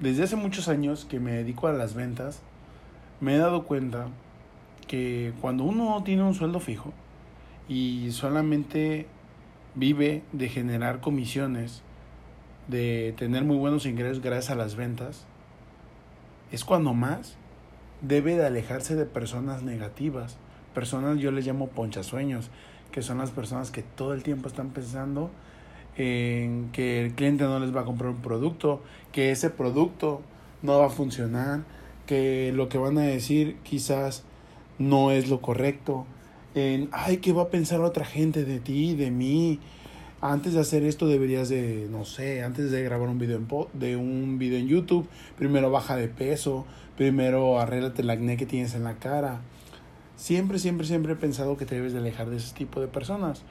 desde hace muchos años que me dedico a las ventas, me he dado cuenta que cuando uno tiene un sueldo fijo y solamente vive de generar comisiones, de tener muy buenos ingresos gracias a las ventas, es cuando más debe de alejarse de personas negativas. Personas yo les llamo ponchasueños, que son las personas que todo el tiempo están pensando en que el cliente no les va a comprar un producto, que ese producto no va a funcionar, que lo que van a decir quizás no es lo correcto, en, ay, ¿qué va a pensar otra gente de ti, de mí? Antes de hacer esto deberías de, no sé, antes de grabar un video en, de un video en YouTube, primero baja de peso, primero arréglate el acné que tienes en la cara. Siempre, siempre, siempre he pensado que te debes de alejar de ese tipo de personas.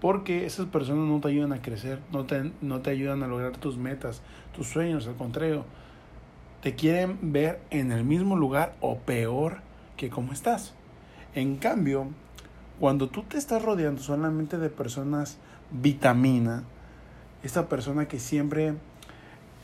Porque esas personas no te ayudan a crecer, no te, no te ayudan a lograr tus metas, tus sueños, al contrario. Te quieren ver en el mismo lugar o peor que como estás. En cambio, cuando tú te estás rodeando solamente de personas vitamina, esta persona que siempre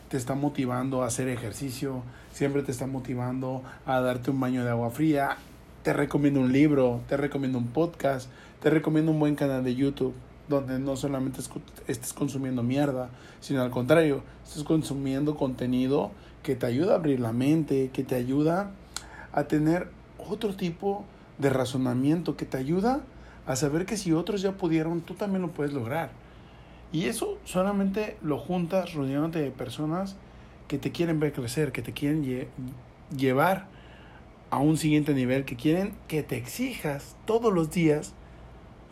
te está motivando a hacer ejercicio, siempre te está motivando a darte un baño de agua fría, te recomiendo un libro, te recomiendo un podcast, te recomiendo un buen canal de YouTube donde no solamente estés consumiendo mierda, sino al contrario, estés consumiendo contenido que te ayuda a abrir la mente, que te ayuda a tener otro tipo de razonamiento, que te ayuda a saber que si otros ya pudieron, tú también lo puedes lograr. Y eso solamente lo juntas rodeándote de personas que te quieren ver crecer, que te quieren llevar a un siguiente nivel, que quieren que te exijas todos los días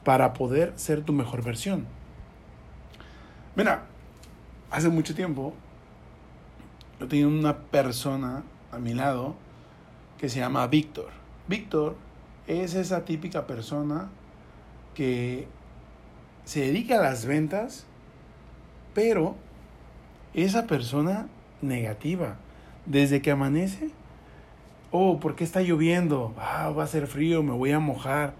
para poder ser tu mejor versión. Mira, hace mucho tiempo yo tenía una persona a mi lado que se llama Víctor. Víctor es esa típica persona que se dedica a las ventas, pero esa persona negativa, desde que amanece, oh, ¿por qué está lloviendo? Ah, va a ser frío, me voy a mojar.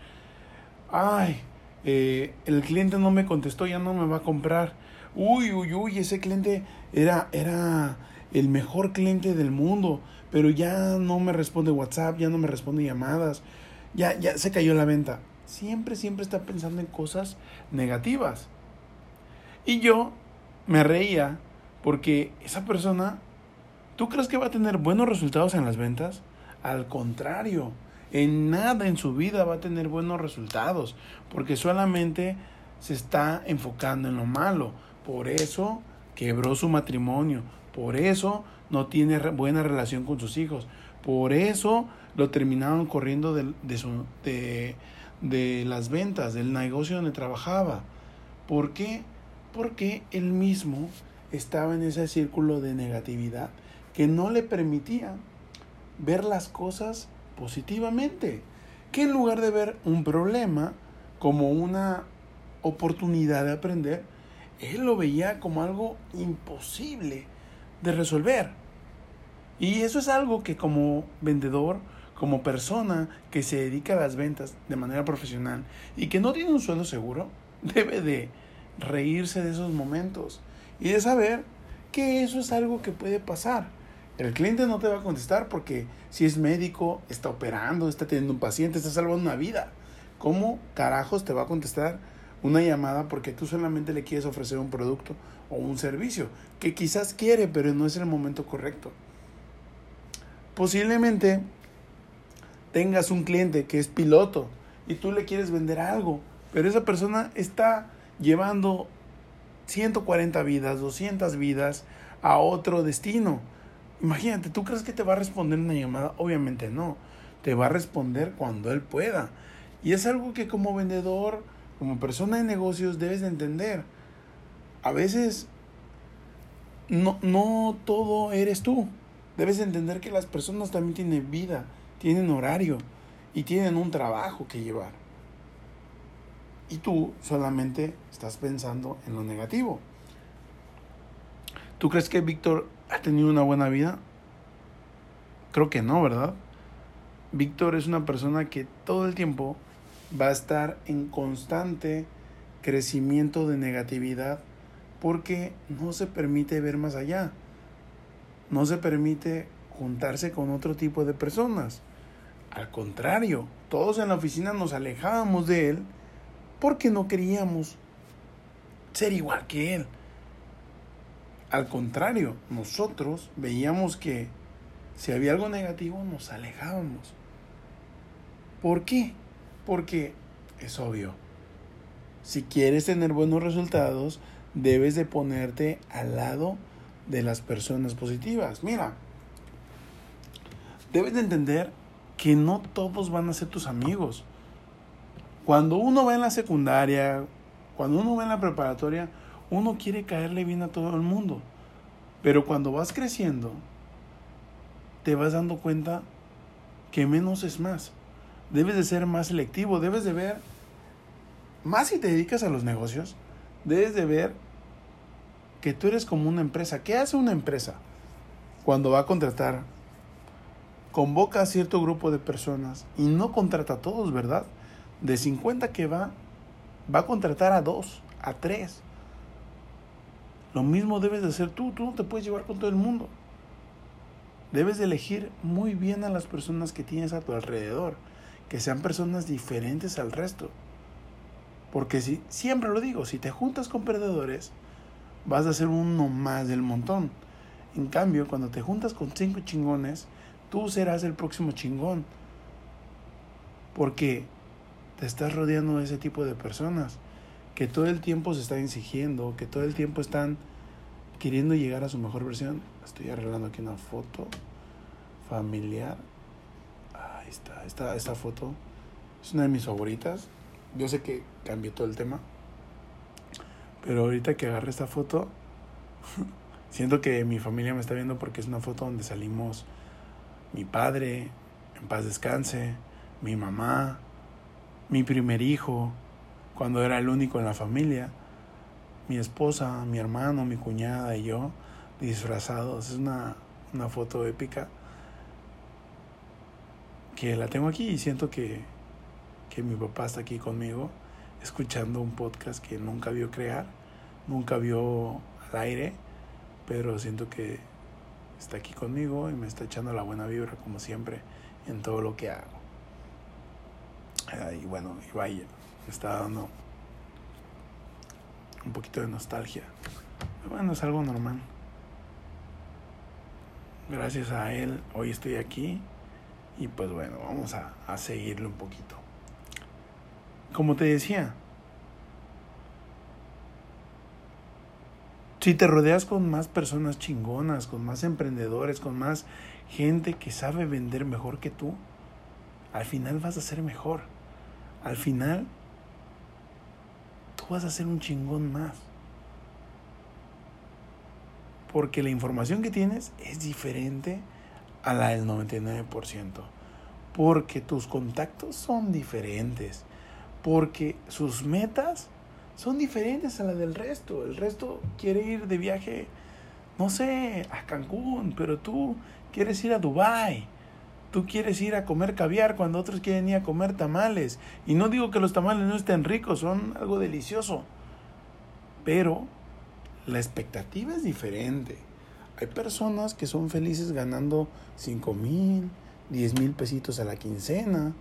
Ay, eh, el cliente no me contestó, ya no me va a comprar. Uy, uy, uy, ese cliente era, era el mejor cliente del mundo, pero ya no me responde WhatsApp, ya no me responde llamadas, ya, ya se cayó la venta. Siempre, siempre está pensando en cosas negativas. Y yo me reía porque esa persona, ¿tú crees que va a tener buenos resultados en las ventas? Al contrario, en nada en su vida va a tener buenos resultados, porque solamente se está enfocando en lo malo. Por eso quebró su matrimonio, por eso no tiene buena relación con sus hijos, por eso lo terminaron corriendo de, de, de las ventas, del negocio donde trabajaba. ¿Por qué? Porque él mismo estaba en ese círculo de negatividad que no le permitía ver las cosas positivamente, que en lugar de ver un problema como una oportunidad de aprender, él lo veía como algo imposible de resolver. Y eso es algo que como vendedor, como persona que se dedica a las ventas de manera profesional y que no tiene un sueldo seguro, debe de reírse de esos momentos y de saber que eso es algo que puede pasar el cliente no te va a contestar porque si es médico, está operando, está teniendo un paciente, está salvando una vida. ¿Cómo carajos te va a contestar una llamada porque tú solamente le quieres ofrecer un producto o un servicio que quizás quiere, pero no es el momento correcto? Posiblemente tengas un cliente que es piloto y tú le quieres vender algo, pero esa persona está llevando 140 vidas, 200 vidas a otro destino Imagínate, ¿tú crees que te va a responder una llamada? Obviamente no. Te va a responder cuando él pueda. Y es algo que como vendedor, como persona de negocios, debes de entender. A veces no, no todo eres tú. Debes de entender que las personas también tienen vida, tienen horario y tienen un trabajo que llevar. Y tú solamente estás pensando en lo negativo. ¿Tú crees que Víctor ¿Ha tenido una buena vida? Creo que no, ¿verdad? Víctor es una persona que todo el tiempo va a estar en constante crecimiento de negatividad porque no se permite ver más allá. no se permite juntarse con otro tipo de personas. Al contrario, todos en la oficina nos alejábamos de él porque no queríamos ser igual que él. Al contrario, nosotros veíamos que si había algo negativo nos alejábamos. ¿Por qué? Porque es obvio. Si quieres tener buenos resultados, debes de ponerte al lado de las personas positivas. Mira, debes de entender que no todos van a ser tus amigos. Cuando uno va en la secundaria, cuando uno va en la preparatoria, uno quiere caerle bien a todo el mundo. Pero cuando vas creciendo, te vas dando cuenta que menos es más. Debes de ser más selectivo, debes de ver, más si te dedicas a los negocios, debes de ver que tú eres como una empresa. ¿Qué hace una empresa cuando va a contratar? Convoca a cierto grupo de personas y no contrata a todos, ¿verdad? De 50 que va, va a contratar a dos, a tres. Lo mismo debes de hacer tú, tú no te puedes llevar con todo el mundo. Debes de elegir muy bien a las personas que tienes a tu alrededor, que sean personas diferentes al resto. Porque si, siempre lo digo, si te juntas con perdedores, vas a ser uno más del montón. En cambio, cuando te juntas con cinco chingones, tú serás el próximo chingón. Porque te estás rodeando de ese tipo de personas que todo el tiempo se están exigiendo, que todo el tiempo están queriendo llegar a su mejor versión. Estoy arreglando aquí una foto familiar. Ahí está, esta, esta foto es una de mis favoritas. Yo sé que cambió todo el tema. Pero ahorita que agarré esta foto, siento que mi familia me está viendo porque es una foto donde salimos mi padre, en paz descanse, mi mamá, mi primer hijo, cuando era el único en la familia, mi esposa, mi hermano, mi cuñada y yo disfrazados. Es una, una foto épica que la tengo aquí y siento que, que mi papá está aquí conmigo escuchando un podcast que nunca vio crear, nunca vio al aire, pero siento que está aquí conmigo y me está echando la buena vibra como siempre en todo lo que hago. Y bueno, y vaya, está dando un poquito de nostalgia. bueno, es algo normal. Gracias a él, hoy estoy aquí y pues bueno, vamos a, a seguirle un poquito. Como te decía, si te rodeas con más personas chingonas, con más emprendedores, con más gente que sabe vender mejor que tú, al final vas a ser mejor. Al final, tú vas a ser un chingón más. Porque la información que tienes es diferente a la del 99%. Porque tus contactos son diferentes porque sus metas son diferentes a las del resto. El resto quiere ir de viaje, no sé, a Cancún, pero tú quieres ir a Dubai. Tú quieres ir a comer caviar cuando otros quieren ir a comer tamales. Y no digo que los tamales no estén ricos, son algo delicioso. Pero la expectativa es diferente. Hay personas que son felices ganando 5 mil, 10 mil pesitos a la quincena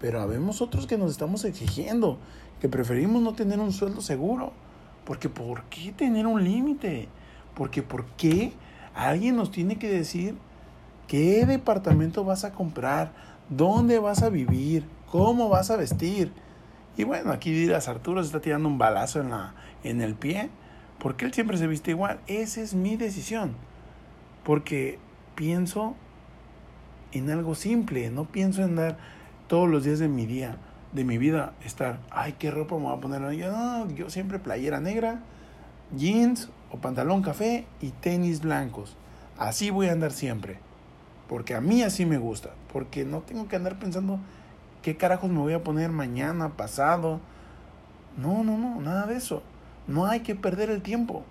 pero habemos otros que nos estamos exigiendo, que preferimos no tener un sueldo seguro. Porque ¿por qué tener un límite? Porque ¿por qué alguien nos tiene que decir qué departamento vas a comprar, dónde vas a vivir, cómo vas a vestir? Y bueno, aquí dirás, Arturo se está tirando un balazo en, la, en el pie, porque él siempre se viste igual. Esa es mi decisión. Porque pienso en algo simple, no pienso en dar todos los días de mi día, de mi vida, estar, ay, qué ropa me voy a poner. Yo, no, yo siempre playera negra, jeans o pantalón café y tenis blancos. Así voy a andar siempre. Porque a mí así me gusta. Porque no tengo que andar pensando qué carajos me voy a poner mañana, pasado. No, no, no, nada de eso. No hay que perder el tiempo.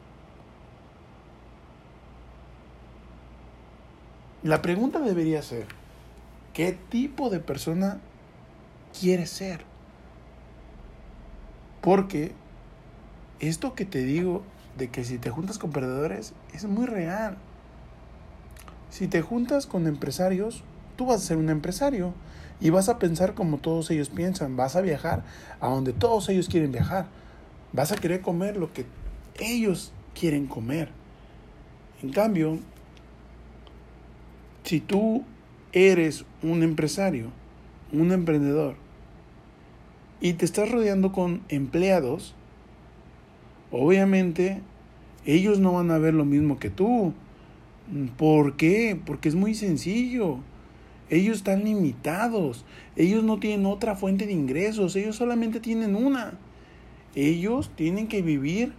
La pregunta debería ser, ¿qué tipo de persona quieres ser. Porque esto que te digo de que si te juntas con perdedores es muy real. Si te juntas con empresarios, tú vas a ser un empresario y vas a pensar como todos ellos piensan, vas a viajar a donde todos ellos quieren viajar, vas a querer comer lo que ellos quieren comer. En cambio, si tú eres un empresario, un emprendedor, y te estás rodeando con empleados, obviamente ellos no van a ver lo mismo que tú. ¿Por qué? Porque es muy sencillo. Ellos están limitados. Ellos no tienen otra fuente de ingresos. Ellos solamente tienen una. Ellos tienen que vivir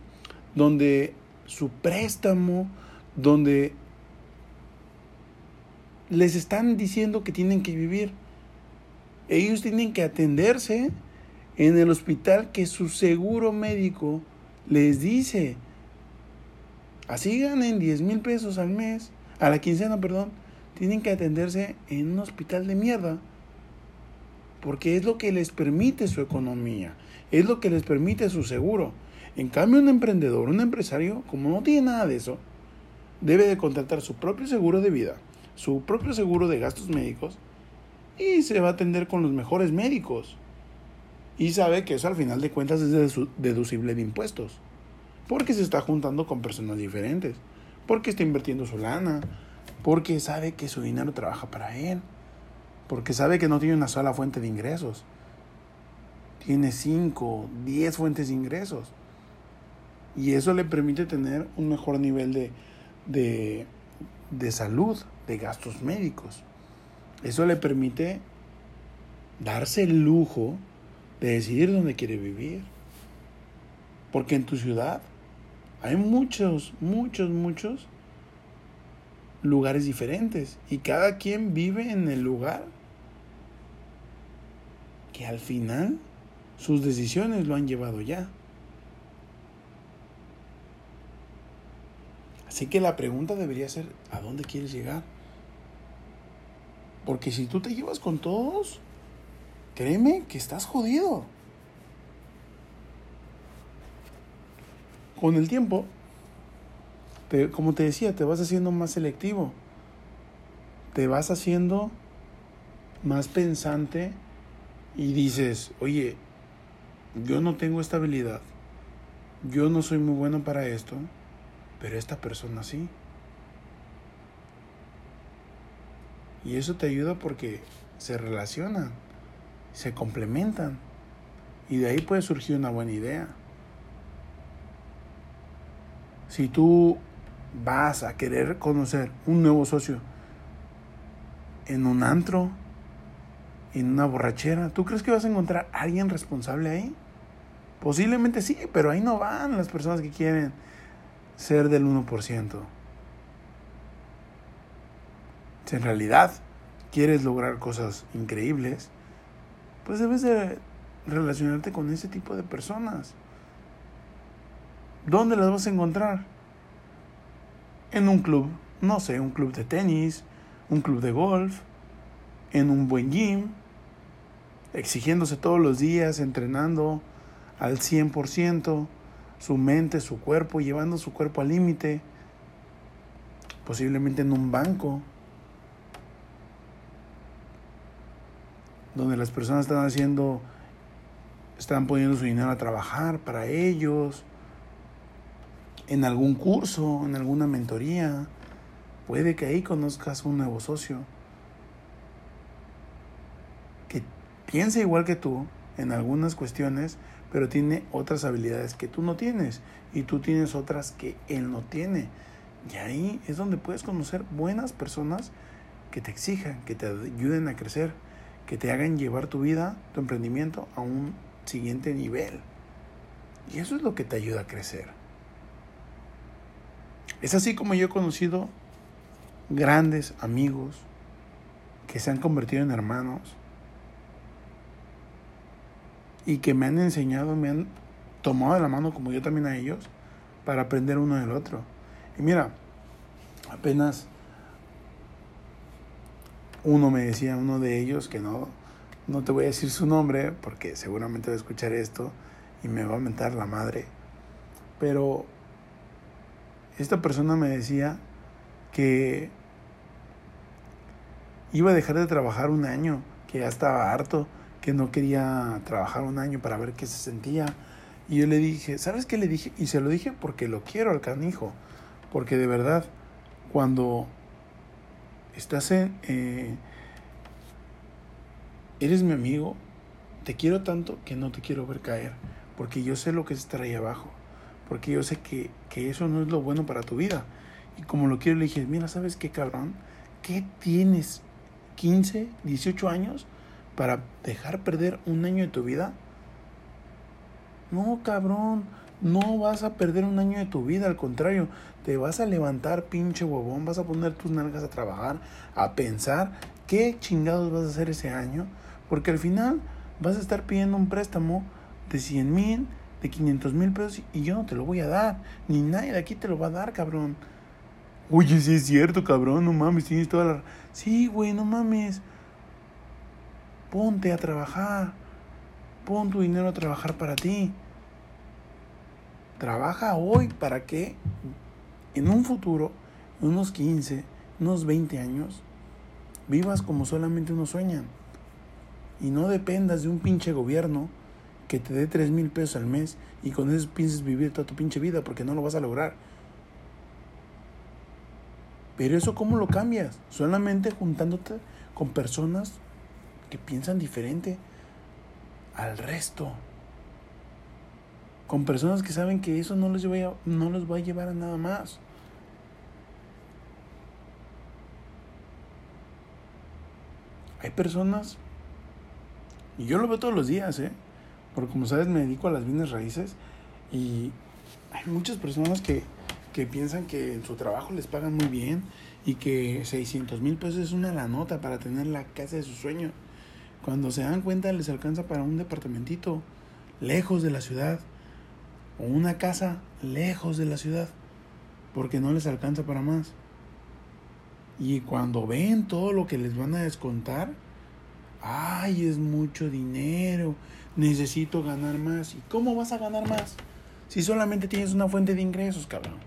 donde su préstamo, donde les están diciendo que tienen que vivir. Ellos tienen que atenderse en el hospital que su seguro médico les dice. Así ganen 10 mil pesos al mes, a la quincena, perdón, tienen que atenderse en un hospital de mierda. Porque es lo que les permite su economía, es lo que les permite su seguro. En cambio, un emprendedor, un empresario, como no tiene nada de eso, debe de contratar su propio seguro de vida su propio seguro de gastos médicos y se va a atender con los mejores médicos. Y sabe que eso al final de cuentas es deducible de impuestos. Porque se está juntando con personas diferentes. Porque está invirtiendo su lana. Porque sabe que su dinero trabaja para él. Porque sabe que no tiene una sola fuente de ingresos. Tiene 5, 10 fuentes de ingresos. Y eso le permite tener un mejor nivel de, de, de salud de gastos médicos. Eso le permite darse el lujo de decidir dónde quiere vivir. Porque en tu ciudad hay muchos, muchos, muchos lugares diferentes. Y cada quien vive en el lugar que al final sus decisiones lo han llevado ya. Así que la pregunta debería ser, ¿a dónde quieres llegar? Porque si tú te llevas con todos, créeme que estás jodido. Con el tiempo, como te decía, te vas haciendo más selectivo. Te vas haciendo más pensante y dices, oye, yo no tengo esta habilidad. Yo no soy muy bueno para esto, pero esta persona sí. Y eso te ayuda porque se relacionan, se complementan. Y de ahí puede surgir una buena idea. Si tú vas a querer conocer un nuevo socio en un antro, en una borrachera, ¿tú crees que vas a encontrar a alguien responsable ahí? Posiblemente sí, pero ahí no van las personas que quieren ser del 1%. Si en realidad quieres lograr cosas increíbles, pues debes de relacionarte con ese tipo de personas. ¿Dónde las vas a encontrar? En un club, no sé, un club de tenis, un club de golf, en un buen gym, exigiéndose todos los días, entrenando al 100%, su mente, su cuerpo, llevando su cuerpo al límite, posiblemente en un banco, donde las personas están haciendo, están poniendo su dinero a trabajar para ellos, en algún curso, en alguna mentoría. Puede que ahí conozcas un nuevo socio que piense igual que tú en algunas cuestiones, pero tiene otras habilidades que tú no tienes y tú tienes otras que él no tiene. Y ahí es donde puedes conocer buenas personas que te exijan, que te ayuden a crecer que te hagan llevar tu vida, tu emprendimiento a un siguiente nivel. Y eso es lo que te ayuda a crecer. Es así como yo he conocido grandes amigos que se han convertido en hermanos y que me han enseñado, me han tomado de la mano como yo también a ellos para aprender uno del otro. Y mira, apenas uno me decía, uno de ellos, que no, no te voy a decir su nombre porque seguramente va a escuchar esto y me va a mentar la madre. Pero esta persona me decía que iba a dejar de trabajar un año, que ya estaba harto, que no quería trabajar un año para ver qué se sentía. Y yo le dije, ¿sabes qué le dije? Y se lo dije porque lo quiero al canijo. Porque de verdad, cuando estás en... Eh, eres mi amigo, te quiero tanto que no te quiero ver caer. Porque yo sé lo que es estar ahí abajo. Porque yo sé que, que eso no es lo bueno para tu vida. Y como lo quiero, le dije, mira, ¿sabes qué, cabrón? ¿Qué tienes? ¿15, 18 años para dejar perder un año de tu vida? No, cabrón, no vas a perder un año de tu vida, al contrario, te vas a levantar, pinche huevón, vas a poner tus nalgas a trabajar, a pensar qué chingados vas a hacer ese año, porque al final vas a estar pidiendo un préstamo de 100 mil, de 500 mil pesos y yo no te lo voy a dar, ni nadie de aquí te lo va a dar, cabrón. Oye, sí es cierto, cabrón, no mames, tienes toda la... Sí, güey, no mames. Ponte a trabajar. Pon tu dinero a trabajar para ti. Trabaja hoy para que en un futuro, unos 15, unos 20 años, vivas como solamente uno sueña. Y no dependas de un pinche gobierno que te dé 3 mil pesos al mes y con eso pienses vivir toda tu pinche vida porque no lo vas a lograr. Pero eso cómo lo cambias? Solamente juntándote con personas que piensan diferente al resto. Con personas que saben que eso no les, a, no les va a llevar a nada más. Hay personas, y yo lo veo todos los días, ¿eh? Porque como sabes me dedico a las bienes raíces y hay muchas personas que que piensan que en su trabajo les pagan muy bien y que 600 mil pesos es una la nota para tener la casa de su sueño. Cuando se dan cuenta les alcanza para un departamentito lejos de la ciudad o una casa lejos de la ciudad porque no les alcanza para más. Y cuando ven todo lo que les van a descontar, ay, es mucho dinero, necesito ganar más. ¿Y cómo vas a ganar más? Si solamente tienes una fuente de ingresos, cabrón.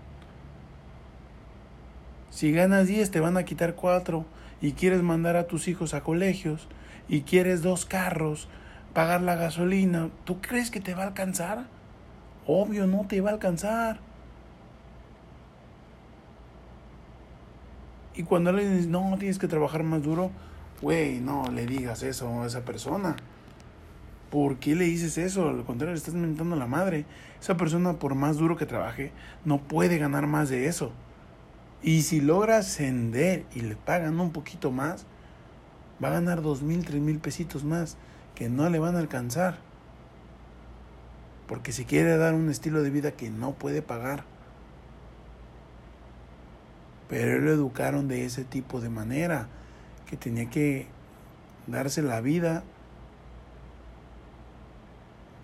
Si ganas 10 te van a quitar 4 y quieres mandar a tus hijos a colegios y quieres dos carros, pagar la gasolina, ¿tú crees que te va a alcanzar? Obvio, no te va a alcanzar. Y cuando le dices, no, tienes que trabajar más duro, güey, no le digas eso a esa persona. ¿Por qué le dices eso? Al contrario, le estás mentando a la madre. Esa persona, por más duro que trabaje, no puede ganar más de eso. Y si logra ascender y le pagan un poquito más, va a ganar dos mil, tres mil pesitos más que no le van a alcanzar. Porque si quiere dar un estilo de vida que no puede pagar. Pero él lo educaron de ese tipo de manera, que tenía que darse la vida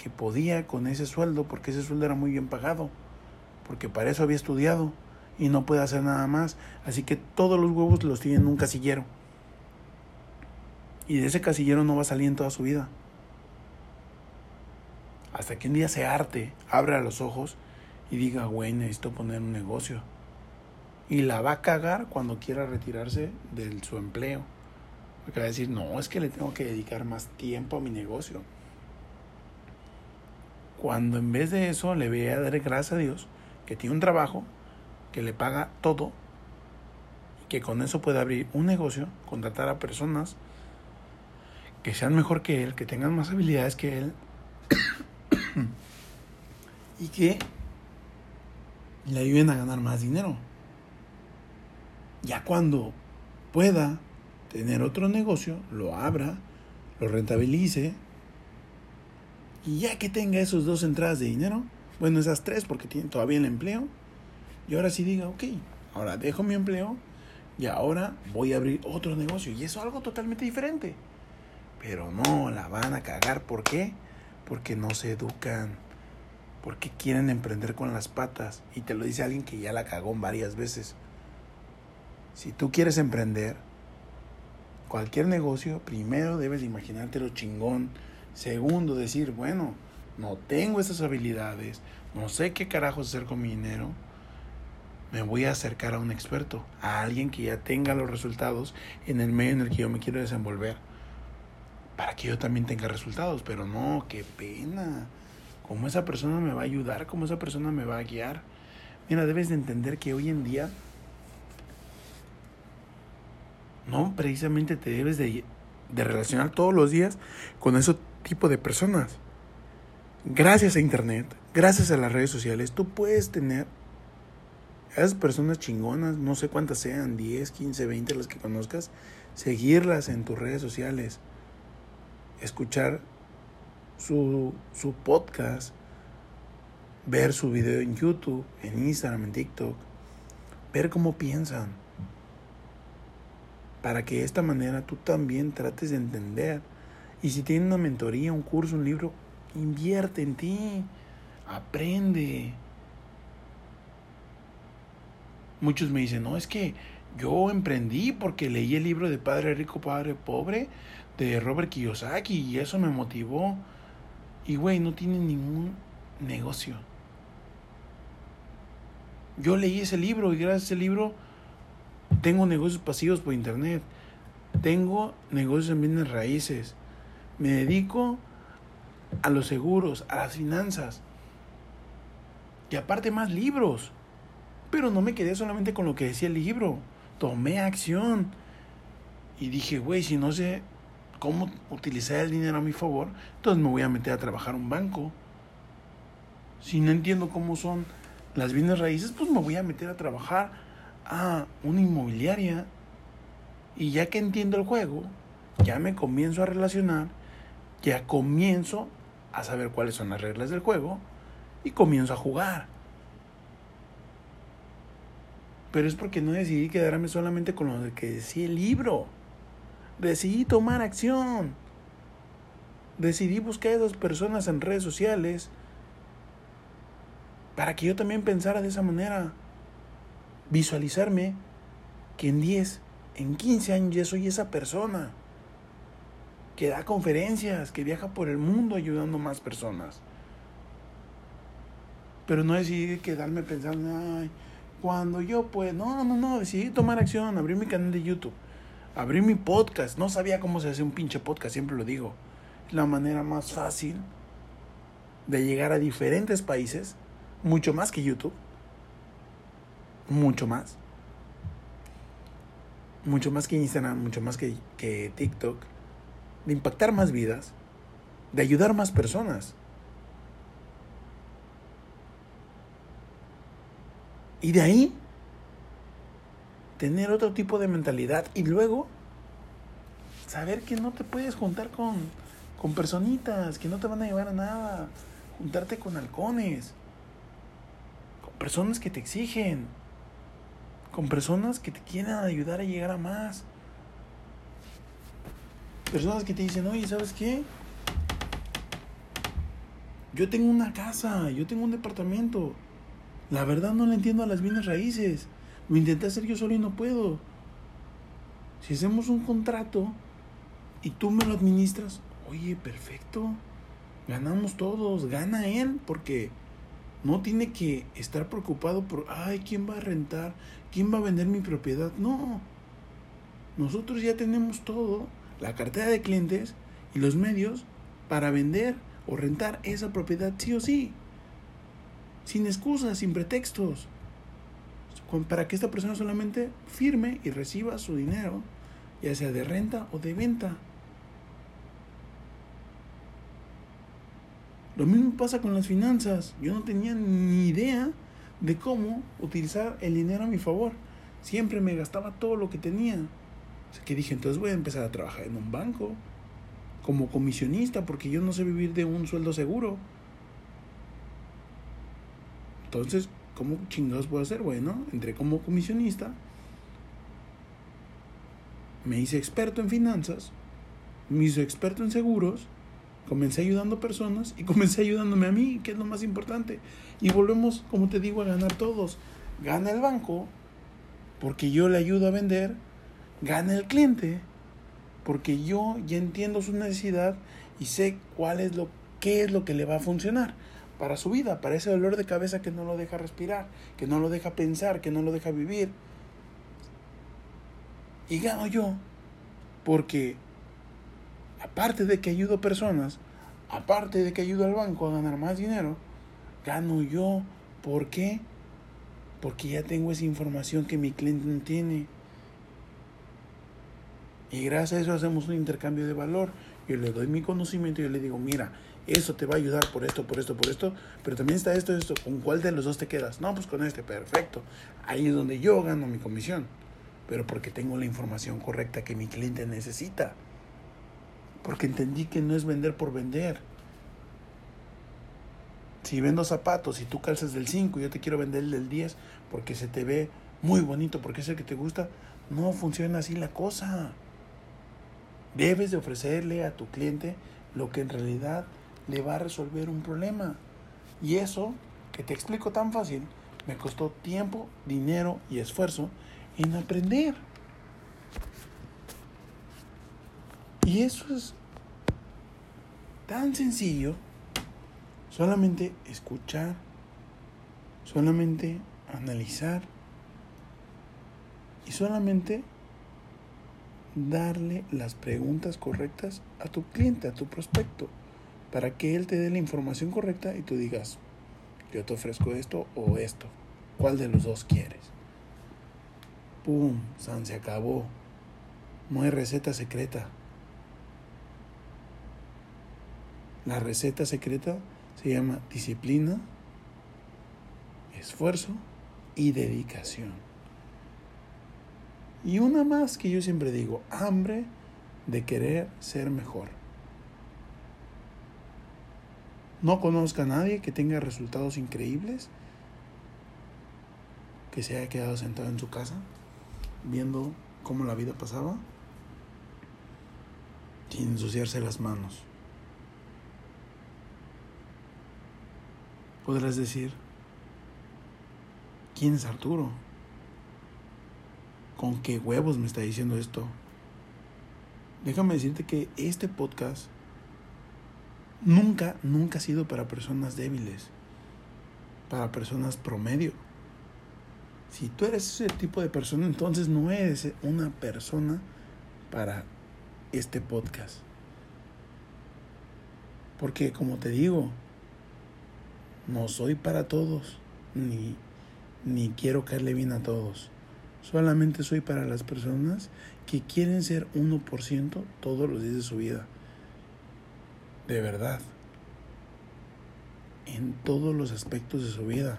que podía con ese sueldo, porque ese sueldo era muy bien pagado, porque para eso había estudiado y no puede hacer nada más. Así que todos los huevos los tiene en un casillero. Y de ese casillero no va a salir en toda su vida. Hasta que un día se arte, abra los ojos y diga, güey, necesito poner un negocio. Y la va a cagar cuando quiera retirarse de su empleo. Porque va a decir, no, es que le tengo que dedicar más tiempo a mi negocio. Cuando en vez de eso le voy a dar gracias a Dios que tiene un trabajo que le paga todo y que con eso puede abrir un negocio, contratar a personas que sean mejor que él, que tengan más habilidades que él y que le ayuden a ganar más dinero. Ya cuando pueda tener otro negocio, lo abra, lo rentabilice y ya que tenga esos dos entradas de dinero, bueno, esas tres porque tiene todavía el empleo, y ahora sí diga, ok, ahora dejo mi empleo y ahora voy a abrir otro negocio. Y eso es algo totalmente diferente. Pero no, la van a cagar. ¿Por qué? Porque no se educan. Porque quieren emprender con las patas. Y te lo dice alguien que ya la cagó varias veces. Si tú quieres emprender cualquier negocio, primero debes imaginártelo chingón. Segundo, decir, bueno, no tengo esas habilidades, no sé qué carajos hacer con mi dinero me voy a acercar a un experto, a alguien que ya tenga los resultados en el medio en el que yo me quiero desenvolver, para que yo también tenga resultados. Pero no, qué pena. ¿Cómo esa persona me va a ayudar? ¿Cómo esa persona me va a guiar? Mira, debes de entender que hoy en día no precisamente te debes de, de relacionar todos los días con ese tipo de personas. Gracias a Internet, gracias a las redes sociales, tú puedes tener a esas personas chingonas, no sé cuántas sean, 10, 15, 20 las que conozcas, seguirlas en tus redes sociales, escuchar su, su podcast, ver su video en YouTube, en Instagram, en TikTok, ver cómo piensan, para que de esta manera tú también trates de entender. Y si tienes una mentoría, un curso, un libro, invierte en ti, aprende. Muchos me dicen, no, es que yo emprendí porque leí el libro de Padre Rico, Padre Pobre de Robert Kiyosaki y eso me motivó. Y güey, no tiene ningún negocio. Yo leí ese libro y gracias a ese libro tengo negocios pasivos por internet. Tengo negocios en bienes raíces. Me dedico a los seguros, a las finanzas. Y aparte más libros. Pero no me quedé solamente con lo que decía el libro. Tomé acción. Y dije, güey, si no sé cómo utilizar el dinero a mi favor, entonces me voy a meter a trabajar un banco. Si no entiendo cómo son las bienes raíces, pues me voy a meter a trabajar a una inmobiliaria. Y ya que entiendo el juego, ya me comienzo a relacionar, ya comienzo a saber cuáles son las reglas del juego y comienzo a jugar. Pero es porque no decidí quedarme solamente con lo que decía el libro. Decidí tomar acción. Decidí buscar a esas personas en redes sociales para que yo también pensara de esa manera. Visualizarme que en 10, en 15 años ya soy esa persona que da conferencias, que viaja por el mundo ayudando a más personas. Pero no decidí quedarme pensando, ay, cuando yo pues, no, no, no, decidí tomar acción, abrir mi canal de YouTube, abrir mi podcast, no sabía cómo se hace un pinche podcast, siempre lo digo, es la manera más fácil de llegar a diferentes países, mucho más que YouTube, mucho más, mucho más que Instagram, mucho más que, que TikTok, de impactar más vidas, de ayudar más personas. Y de ahí, tener otro tipo de mentalidad y luego saber que no te puedes juntar con, con personitas, que no te van a llevar a nada. Juntarte con halcones, con personas que te exigen, con personas que te quieren ayudar a llegar a más. Personas que te dicen, oye, ¿sabes qué? Yo tengo una casa, yo tengo un departamento. La verdad no le entiendo a las bienes raíces. Lo intenté hacer yo solo y no puedo. Si hacemos un contrato y tú me lo administras, oye, perfecto. Ganamos todos, gana él, porque no tiene que estar preocupado por, ay, ¿quién va a rentar? ¿Quién va a vender mi propiedad? No. Nosotros ya tenemos todo, la cartera de clientes y los medios para vender o rentar esa propiedad sí o sí sin excusas, sin pretextos, para que esta persona solamente firme y reciba su dinero, ya sea de renta o de venta. Lo mismo pasa con las finanzas. Yo no tenía ni idea de cómo utilizar el dinero a mi favor. Siempre me gastaba todo lo que tenía. O que dije, entonces voy a empezar a trabajar en un banco como comisionista porque yo no sé vivir de un sueldo seguro. Entonces, ¿cómo chingados puedo hacer? Bueno, entré como comisionista, me hice experto en finanzas, me hice experto en seguros, comencé ayudando personas y comencé ayudándome a mí, que es lo más importante. Y volvemos, como te digo, a ganar todos. Gana el banco, porque yo le ayudo a vender, gana el cliente, porque yo ya entiendo su necesidad y sé cuál es lo, qué es lo que le va a funcionar. para su vida, para ese dolor de cabeza que no lo deja respirar, que no lo deja pensar, que no lo deja vivir. Y gano yo, porque aparte de que ayudo personas, aparte de que ayudo al banco a ganar más dinero, gano yo. ¿Por qué? Porque ya tengo esa información que mi cliente no tiene. Y gracias a eso hacemos un intercambio de valor. Yo le doy mi conocimiento y yo le digo, mira, eso te va a ayudar por esto, por esto, por esto, pero también está esto, esto. ¿Con cuál de los dos te quedas? No, pues con este, perfecto. Ahí es donde yo gano mi comisión, pero porque tengo la información correcta que mi cliente necesita. Porque entendí que no es vender por vender. Si vendo zapatos y tú calzas del 5 y yo te quiero vender el del 10 porque se te ve muy bonito, porque es el que te gusta, no funciona así la cosa. Debes de ofrecerle a tu cliente lo que en realidad le va a resolver un problema. Y eso, que te explico tan fácil, me costó tiempo, dinero y esfuerzo en aprender. Y eso es tan sencillo. Solamente escuchar, solamente analizar y solamente darle las preguntas correctas a tu cliente, a tu prospecto, para que él te dé la información correcta y tú digas, yo te ofrezco esto o esto, ¿cuál de los dos quieres? ¡Pum! San se acabó. No hay receta secreta. La receta secreta se llama disciplina, esfuerzo y dedicación. Y una más que yo siempre digo, hambre de querer ser mejor. No conozca a nadie que tenga resultados increíbles, que se haya quedado sentado en su casa viendo cómo la vida pasaba sin ensuciarse las manos. Podrás decir, ¿quién es Arturo? ¿Con qué huevos me está diciendo esto? Déjame decirte que este podcast nunca, nunca ha sido para personas débiles, para personas promedio. Si tú eres ese tipo de persona, entonces no eres una persona para este podcast. Porque como te digo, no soy para todos, ni, ni quiero caerle bien a todos. Solamente soy para las personas que quieren ser 1% todos los días de su vida. De verdad. En todos los aspectos de su vida.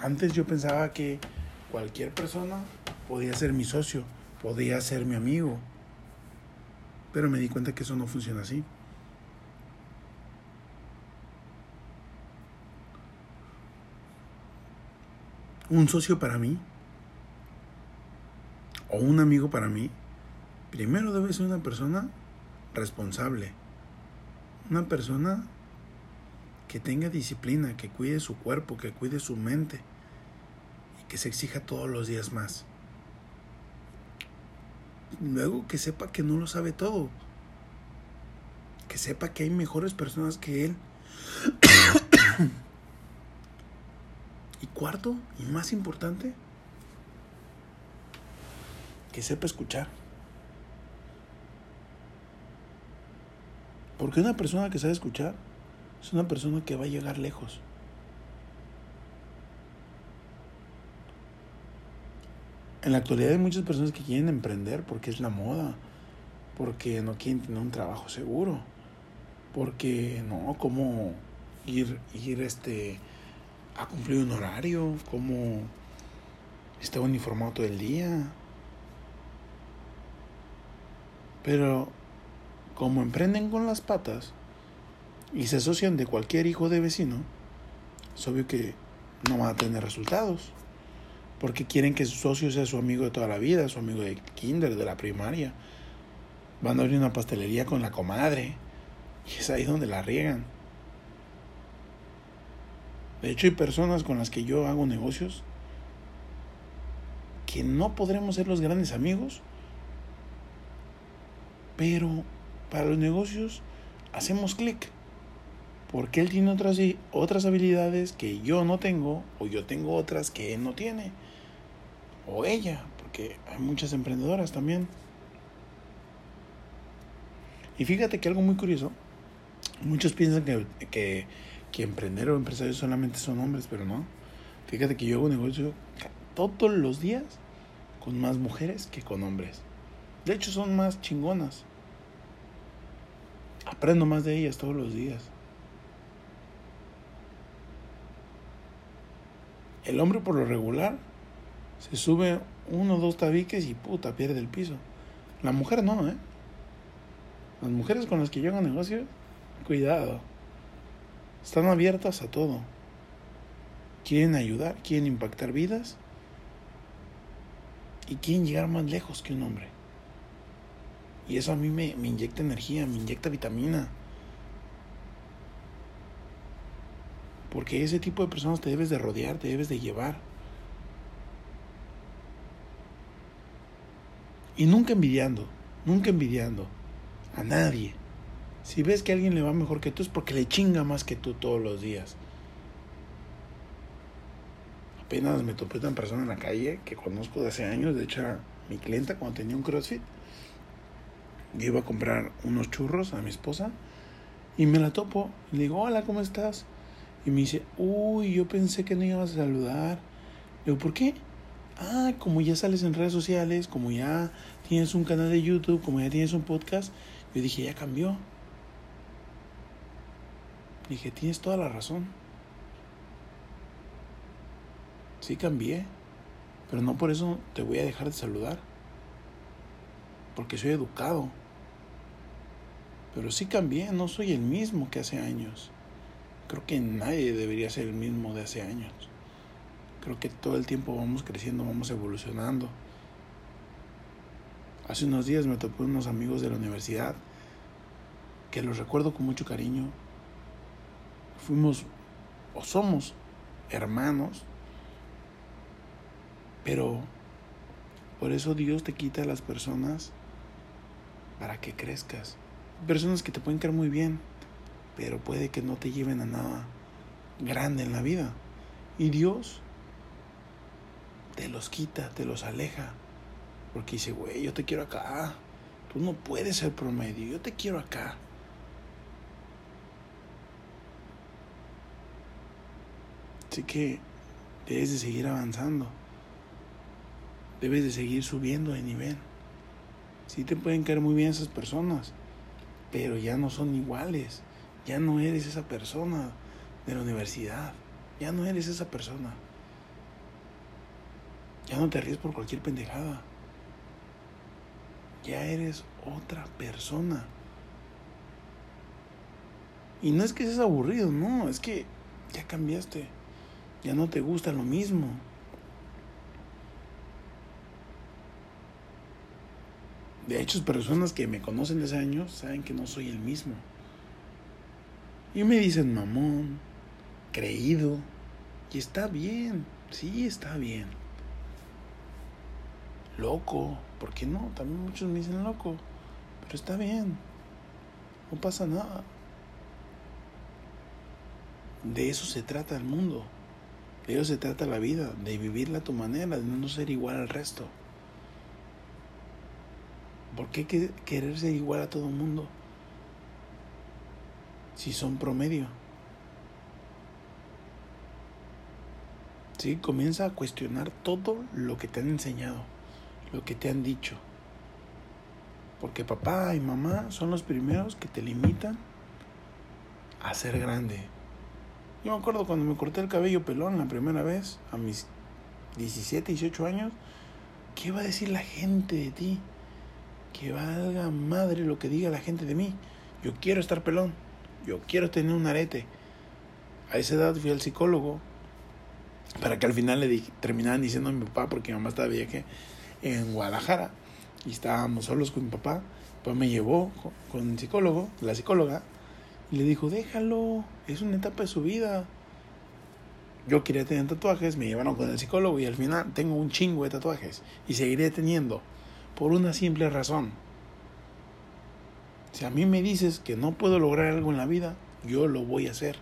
Antes yo pensaba que cualquier persona podía ser mi socio, podía ser mi amigo. Pero me di cuenta que eso no funciona así. Un socio para mí o un amigo para mí, primero debe ser una persona responsable, una persona que tenga disciplina, que cuide su cuerpo, que cuide su mente y que se exija todos los días más. Luego que sepa que no lo sabe todo, que sepa que hay mejores personas que él. Y cuarto, y más importante, que sepa escuchar. Porque una persona que sabe escuchar es una persona que va a llegar lejos. En la actualidad hay muchas personas que quieren emprender porque es la moda, porque no quieren tener un trabajo seguro, porque no, como ir, ir este, ha cumplido un horario, cómo está uniformado todo el día. Pero como emprenden con las patas y se asocian de cualquier hijo de vecino, es obvio que no van a tener resultados. Porque quieren que su socio sea su amigo de toda la vida, su amigo de kinder, de la primaria. Van a abrir una pastelería con la comadre. Y es ahí donde la riegan. De hecho, hay personas con las que yo hago negocios que no podremos ser los grandes amigos, pero para los negocios hacemos clic. Porque él tiene otras, otras habilidades que yo no tengo, o yo tengo otras que él no tiene, o ella, porque hay muchas emprendedoras también. Y fíjate que algo muy curioso, muchos piensan que, que, que emprender o empresarios solamente son hombres, pero no. Fíjate que yo hago negocio todos los días con más mujeres que con hombres. De hecho, son más chingonas. Aprendo más de ellas todos los días. El hombre por lo regular se sube uno o dos tabiques y puta, pierde el piso. La mujer no, ¿eh? Las mujeres con las que yo hago negocio, cuidado. Están abiertas a todo. Quieren ayudar, quieren impactar vidas y quieren llegar más lejos que un hombre. Y eso a mí me, me inyecta energía, me inyecta vitamina. Porque ese tipo de personas te debes de rodear, te debes de llevar. Y nunca envidiando, nunca envidiando a nadie. Si ves que alguien le va mejor que tú es porque le chinga más que tú todos los días. Apenas me topé una persona en la calle que conozco de hace años, de hecho mi clienta cuando tenía un CrossFit. Yo iba a comprar unos churros a mi esposa y me la topo. Le digo, hola, ¿cómo estás? Y me dice, uy, yo pensé que no ibas a saludar. Le digo, ¿por qué? Ah, como ya sales en redes sociales, como ya tienes un canal de YouTube, como ya tienes un podcast, yo dije, ya cambió. Dije, tienes toda la razón. Sí cambié, pero no por eso te voy a dejar de saludar. Porque soy educado. Pero sí cambié, no soy el mismo que hace años. Creo que nadie debería ser el mismo de hace años. Creo que todo el tiempo vamos creciendo, vamos evolucionando. Hace unos días me topé unos amigos de la universidad que los recuerdo con mucho cariño. Fuimos o somos hermanos, pero por eso Dios te quita a las personas para que crezcas. Personas que te pueden caer muy bien, pero puede que no te lleven a nada grande en la vida. Y Dios te los quita, te los aleja. Porque dice, güey, yo te quiero acá. Tú no puedes ser promedio, yo te quiero acá. Así que debes de seguir avanzando. Debes de seguir subiendo de nivel. Sí te pueden caer muy bien esas personas, pero ya no son iguales. Ya no eres esa persona de la universidad. Ya no eres esa persona. Ya no te ríes por cualquier pendejada. Ya eres otra persona. Y no es que seas aburrido, no, es que ya cambiaste. Ya no te gusta lo mismo. De hecho, personas que me conocen desde años saben que no soy el mismo. Y me dicen mamón, creído. Y está bien, sí está bien. Loco, ¿por qué no? También muchos me dicen loco. Pero está bien. No pasa nada. De eso se trata el mundo. De eso se trata la vida. De vivirla a tu manera, de no ser igual al resto. ¿Por qué querer ser igual a todo el mundo? si son promedio. ¿Sí? Comienza a cuestionar todo lo que te han enseñado, lo que te han dicho. Porque papá y mamá son los primeros que te limitan a ser grande. Yo me acuerdo cuando me corté el cabello pelón la primera vez, a mis 17, 18 años, ¿qué va a decir la gente de ti? Que valga madre lo que diga la gente de mí. Yo quiero estar pelón yo quiero tener un arete. A esa edad fui al psicólogo para que al final le terminaran diciendo a mi papá, porque mi mamá estaba viaje en Guadalajara y estábamos solos con mi papá. Pues me llevó con el psicólogo, la psicóloga, y le dijo, déjalo, es una etapa de su vida. Yo quería tener tatuajes, me llevaron con el psicólogo y al final tengo un chingo de tatuajes y seguiré teniendo por una simple razón si a mí me dices que no puedo lograr algo en la vida, yo lo voy a hacer.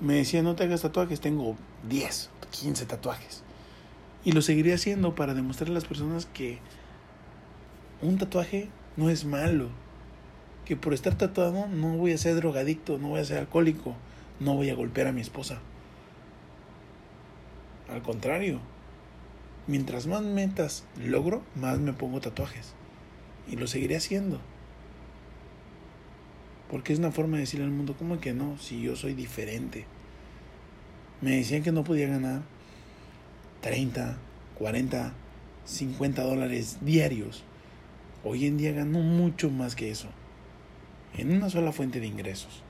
Me decía, no te hagas tatuajes, tengo 10, 15 tatuajes. Y lo seguiré haciendo para demostrar a las personas que un tatuaje no es malo. Que por estar tatuado no voy a ser drogadicto, no voy a ser alcohólico, no voy a golpear a mi esposa. Al contrario, mientras más metas logro, más me pongo tatuajes. Y lo seguiré haciendo. Porque es una forma de decirle al mundo, ¿cómo que no? Si yo soy diferente. Me decían que no podía ganar 30, 40, 50 dólares diarios. Hoy en día gano mucho más que eso. En una sola fuente de ingresos.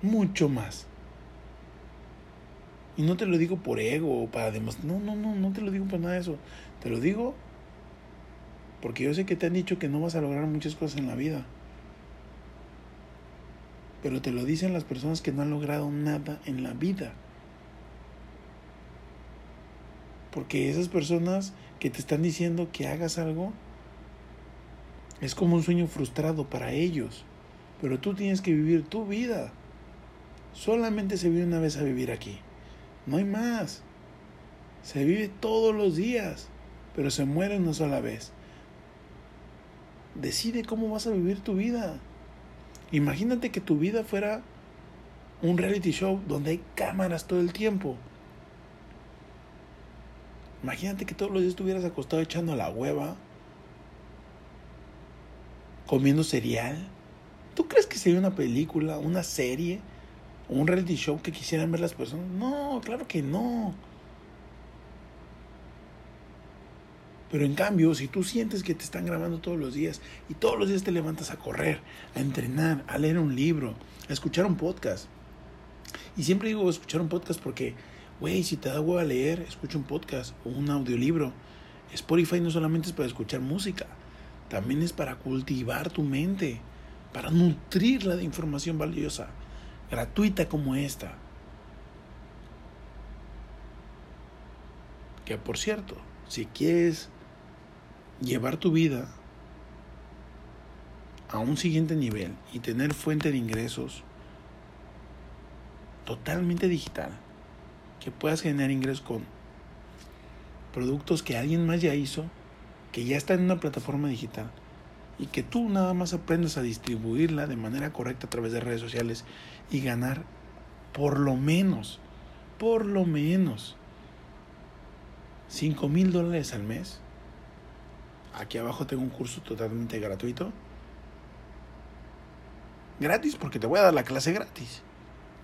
Mucho más. Y no te lo digo por ego o para demostrar. No, no, no, no te lo digo por nada de eso. Te lo digo porque yo sé que te han dicho que no vas a lograr muchas cosas en la vida pero te lo dicen las personas que no han logrado nada en la vida. Porque esas personas que te están diciendo que hagas algo es como un sueño frustrado para ellos. Pero tú tienes que vivir tu vida. Solamente se vive una vez a vivir aquí. No hay más. Se vive todos los días, pero se muere una sola vez. Decide cómo vas a vivir tu vida. Imagínate que tu vida fuera un reality show donde hay cámaras todo el tiempo. Imagínate que todos los días estuvieras acostado echando la hueva, comiendo cereal. ¿Tú crees que sería una película, una serie, un reality show que quisieran ver las personas? No, claro que no. Pero en cambio, si tú sientes que te están grabando todos los días y todos los días te levantas a correr, a entrenar, a leer un libro, a escuchar un podcast. Y siempre digo escuchar un podcast porque, güey, si te da huevo a leer, escucha un podcast o un audiolibro. Spotify no solamente es para escuchar música, también es para cultivar tu mente, para nutrirla de información valiosa, gratuita como esta. Que por cierto, si quieres llevar tu vida a un siguiente nivel y tener fuente de ingresos totalmente digital, que puedas generar ingresos con productos que alguien más ya hizo, que ya está en una plataforma digital y que tú nada más aprendas a distribuirla de manera correcta a través de redes sociales y ganar por lo menos, por lo menos 5 mil dólares al mes Aquí abajo tengo un curso totalmente gratuito. Gratis porque te voy a dar la clase gratis.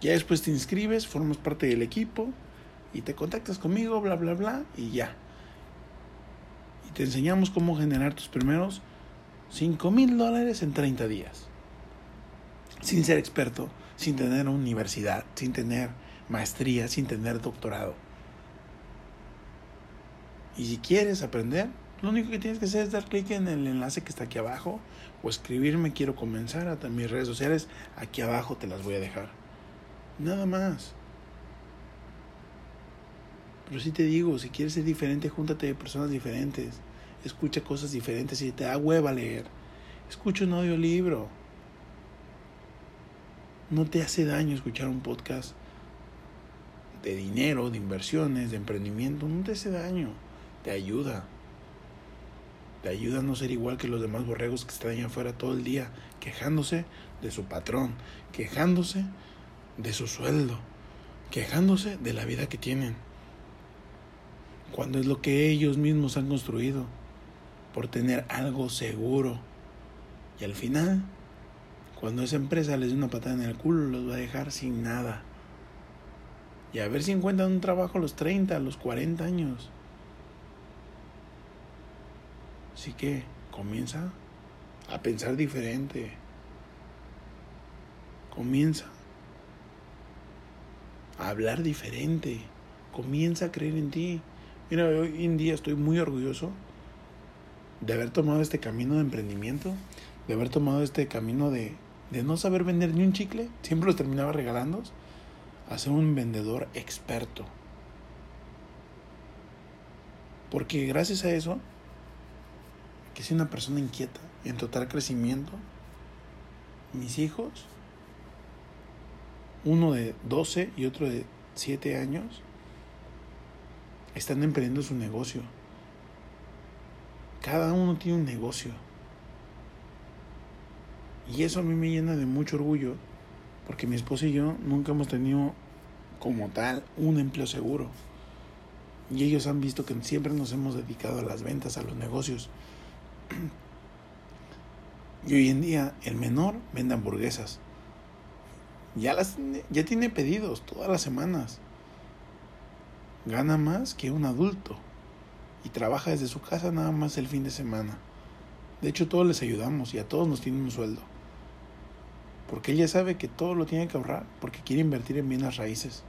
Ya después te inscribes, formas parte del equipo y te contactas conmigo, bla, bla, bla, y ya. Y te enseñamos cómo generar tus primeros 5 mil dólares en 30 días. Sin ser experto, sin tener universidad, sin tener maestría, sin tener doctorado. Y si quieres aprender, lo único que tienes que hacer es dar clic en el enlace que está aquí abajo o escribirme quiero comenzar a mis redes sociales. Aquí abajo te las voy a dejar. Nada más. Pero si te digo, si quieres ser diferente, júntate de personas diferentes. Escucha cosas diferentes. Si te da hueva leer, escucha un audiolibro. No te hace daño escuchar un podcast de dinero, de inversiones, de emprendimiento. No te hace daño. Te ayuda. Te ayuda a no ser igual que los demás borregos que están allá afuera todo el día quejándose de su patrón, quejándose de su sueldo, quejándose de la vida que tienen. Cuando es lo que ellos mismos han construido por tener algo seguro. Y al final, cuando esa empresa les dé una patada en el culo, los va a dejar sin nada. Y a ver si encuentran un trabajo a los 30, a los 40 años. Así que comienza a pensar diferente. Comienza a hablar diferente. Comienza a creer en ti. Mira, hoy en día estoy muy orgulloso de haber tomado este camino de emprendimiento, de haber tomado este camino de, de no saber vender ni un chicle, siempre los terminaba regalando, a ser un vendedor experto. Porque gracias a eso que soy una persona inquieta, en total crecimiento, mis hijos, uno de 12 y otro de 7 años, están emprendiendo su negocio. Cada uno tiene un negocio. Y eso a mí me llena de mucho orgullo, porque mi esposa y yo nunca hemos tenido como tal un empleo seguro. Y ellos han visto que siempre nos hemos dedicado a las ventas, a los negocios. Y hoy en día el menor vende hamburguesas. Ya, las, ya tiene pedidos todas las semanas. Gana más que un adulto. Y trabaja desde su casa nada más el fin de semana. De hecho, todos les ayudamos y a todos nos tienen un sueldo. Porque ella sabe que todo lo tiene que ahorrar, porque quiere invertir en bienes raíces.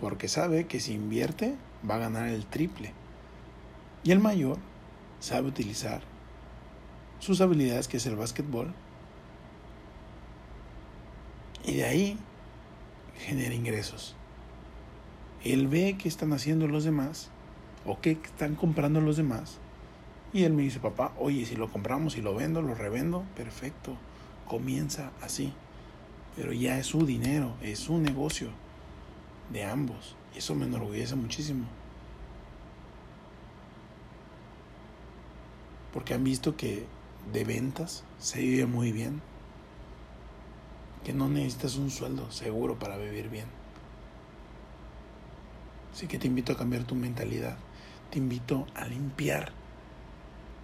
Porque sabe que si invierte va a ganar el triple. Y el mayor sabe utilizar sus habilidades, que es el básquetbol. Y de ahí genera ingresos. Él ve qué están haciendo los demás o qué están comprando los demás. Y él me dice, papá, oye, si lo compramos y lo vendo, lo revendo, perfecto. Comienza así. Pero ya es su dinero, es su negocio de ambos. Y eso me enorgullece muchísimo. Porque han visto que de ventas se vive muy bien. Que no necesitas un sueldo seguro para vivir bien. Así que te invito a cambiar tu mentalidad. Te invito a limpiar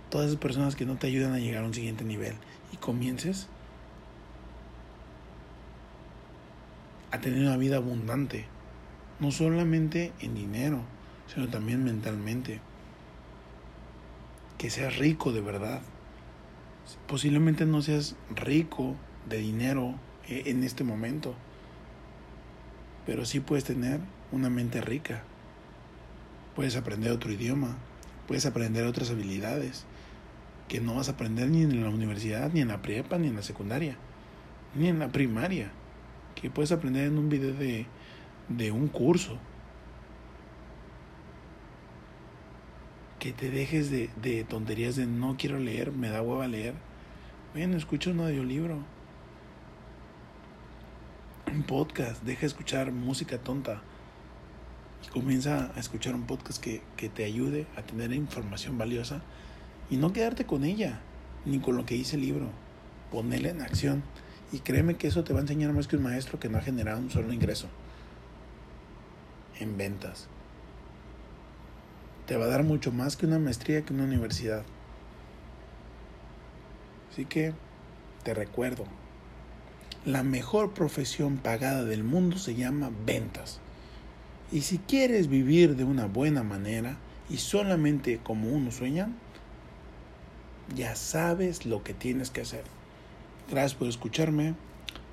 todas esas personas que no te ayudan a llegar a un siguiente nivel y comiences a tener una vida abundante, no solamente en dinero, sino también mentalmente. Que seas rico de verdad. Posiblemente no seas rico de dinero eh, en este momento, pero sí puedes tener una mente rica. Puedes aprender otro idioma, puedes aprender otras habilidades que no vas a aprender ni en la universidad, ni en la prepa, ni en la secundaria, ni en la primaria, que puedes aprender en un video de, de un curso. Que te dejes de, de tonterías de no quiero leer, me da hueva leer. Ven, escucha un audiolibro. Un podcast, deja de escuchar música tonta comienza a escuchar un podcast que, que te ayude a tener información valiosa y no quedarte con ella, ni con lo que dice el libro. Ponela en acción. Y créeme que eso te va a enseñar más que un maestro que no ha generado un solo ingreso en ventas. Te va a dar mucho más que una maestría, que una universidad. Así que te recuerdo, la mejor profesión pagada del mundo se llama ventas. Y si quieres vivir de una buena manera y solamente como uno sueña, ya sabes lo que tienes que hacer. Gracias por escucharme.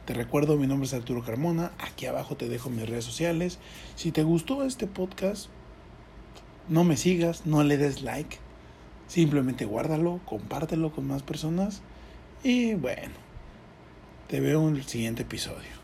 Te recuerdo, mi nombre es Arturo Carmona. Aquí abajo te dejo mis redes sociales. Si te gustó este podcast, no me sigas, no le des like. Simplemente guárdalo, compártelo con más personas. Y bueno, te veo en el siguiente episodio.